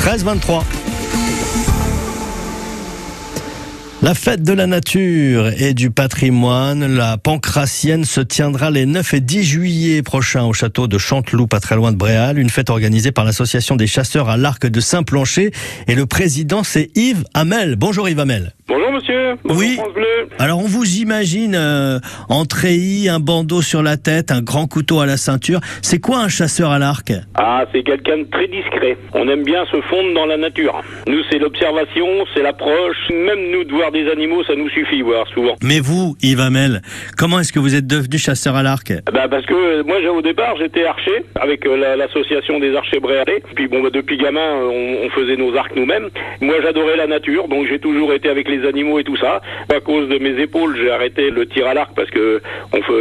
13-23. La fête de la nature et du patrimoine, la Pancratienne, se tiendra les 9 et 10 juillet prochains au château de Chanteloup, pas très loin de Bréal. Une fête organisée par l'association des chasseurs à l'arc de Saint-Plancher. Et le président, c'est Yves Hamel. Bonjour Yves Hamel. Bonjour monsieur. Bonjour Oui. France Bleu. Alors on vous imagine euh, en treillis, un bandeau sur la tête, un grand couteau à la ceinture. C'est quoi un chasseur à l'arc? Ah, c'est quelqu'un de très discret. On aime bien se fondre dans la nature. Nous, c'est l'observation, c'est l'approche. Même nous, de voir des animaux, ça nous suffit, voir souvent. Mais vous, Yves Hamel, comment est-ce que vous êtes devenu chasseur à l'arc? Bah, parce que euh, moi, j'ai- au départ, j'étais archer avec euh, la- l'association des archers bréalais. Puis bon, bah, depuis gamin, euh, on, on faisait nos arcs nous-mêmes. Moi, j'adorais la nature, donc j'ai toujours été avec les animaux et tout ça. À cause de mes épaules, j'ai arrêté le tir à l'arc parce que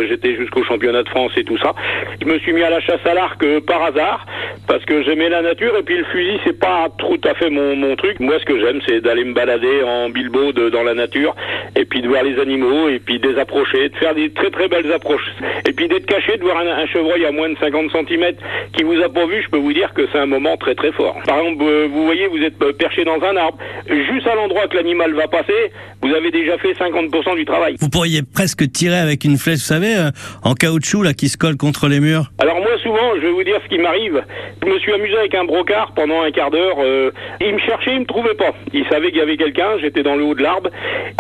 j'étais jusqu'au championnat de France et tout ça. Je me suis mis à la chasse à l'arc euh, par hasard parce que j'aimais la nature et puis le fusil, c'est pas tout à fait mon, mon truc. Moi, ce que j'aime, c'est d'aller me balader en bilbo de- dans la nature et puis de voir les animaux et puis de les approcher, de faire des très très belles approches. Et puis d'être caché, de voir un, un chevreuil à moins de 50 cm qui vous a pas vu, je peux vous dire que c'est un moment très très fort. Par exemple, euh, vous voyez, vous êtes euh, perché dans un arbre, juste à l'endroit que l'animal va passer, vous avez déjà fait 50% du travail. Vous pourriez presque tirer avec une flèche, vous savez, euh, en caoutchouc là qui se colle contre les murs. Alors moi souvent, je vais vous dire ce qui m'arrive. Je me suis amusé avec un brocard pendant un quart d'heure. euh, il me cherchait, il me trouvait pas. Il savait qu'il y avait quelqu'un, j'étais dans le haut de l'arbre.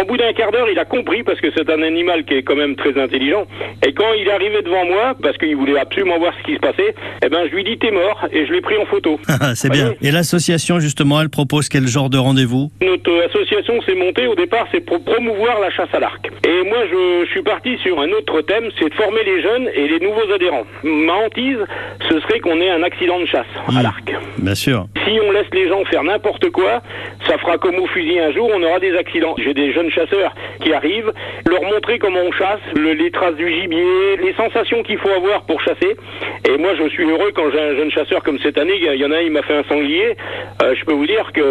Au bout d'un quart d'heure, il a compris parce que c'est un animal qui est quand même très intelligent. Et quand il est arrivé devant moi, parce qu'il voulait absolument voir ce qui se passait, eh ben je lui dis t'es mort et je l'ai pris en photo. c'est bien. Et l'association justement, elle propose quel genre de rendez-vous? Notre association s'est montée au départ, c'est pour promouvoir la chasse à l'arc. Et moi, je, je suis parti sur un autre thème, c'est de former les jeunes et les nouveaux adhérents. Ma hantise, ce serait qu'on ait un accident de chasse à l'arc. Bien sûr. Si on laisse les gens faire n'importe quoi, ça fera comme au fusil un jour, on aura des accidents. J'ai des jeunes chasseurs qui arrivent, leur montrer comment on chasse, le- les traces du gibier, les sensations qu'il faut avoir pour chasser. Et moi, je suis heureux quand j'ai un jeune chasseur comme cette année. Il y en a, un, il m'a fait un sanglier. Euh, je peux vous dire que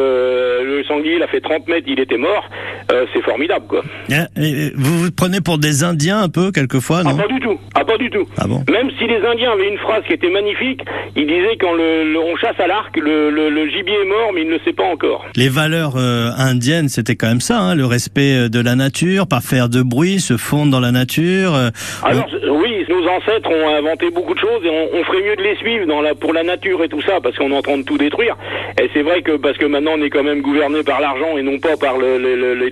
le sanglier, il a fait 30 mètres, il était mort. Euh, c'est formidable, quoi. Hein, et Vous vous prenez pour des Indiens un peu quelquefois, Ah, non pas du tout. Ah, pas du tout. Ah bon Même si les Indiens avaient une phrase qui était magnifique, ils disaient quand le, le- on chasse à l'arc, le, le- le gibier est mort, mais il ne le sait pas encore. Les valeurs euh, indiennes, c'était quand même ça, hein, le respect euh, de la nature, pas faire de bruit, se fondre dans la nature. euh, Alors oui, nos ancêtres ont inventé beaucoup de choses et on, on ferait mieux de les suivre dans la, pour la nature et tout ça parce qu'on est en train de tout détruire. Et c'est vrai que parce que maintenant on est quand même gouverné par l'argent et non pas par le-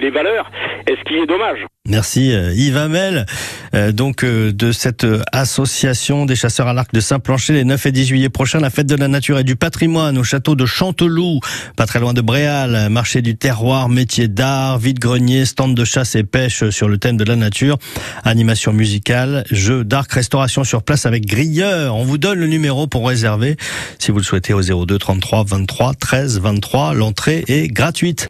le- le- les valeurs. Et ce qui est dommage. Merci euh, Yves Hamel, euh, donc euh, de cette euh, association des chasseurs à l'arc de Saint-Plancher les 9 et 10 juillet prochains, la fête de la nature et du patrimoine au château de Chanteloup, pas très loin de Bréal, marché du terroir, métier d'art, vide-grenier, stand de chasse et pêche sur le thème de la nature, animation musicale, jeu d'arc, restauration sur place avec grilleur. On vous donne le numéro pour réserver si vous le souhaitez au 02 33 23 13 23. L'entrée est gratuite.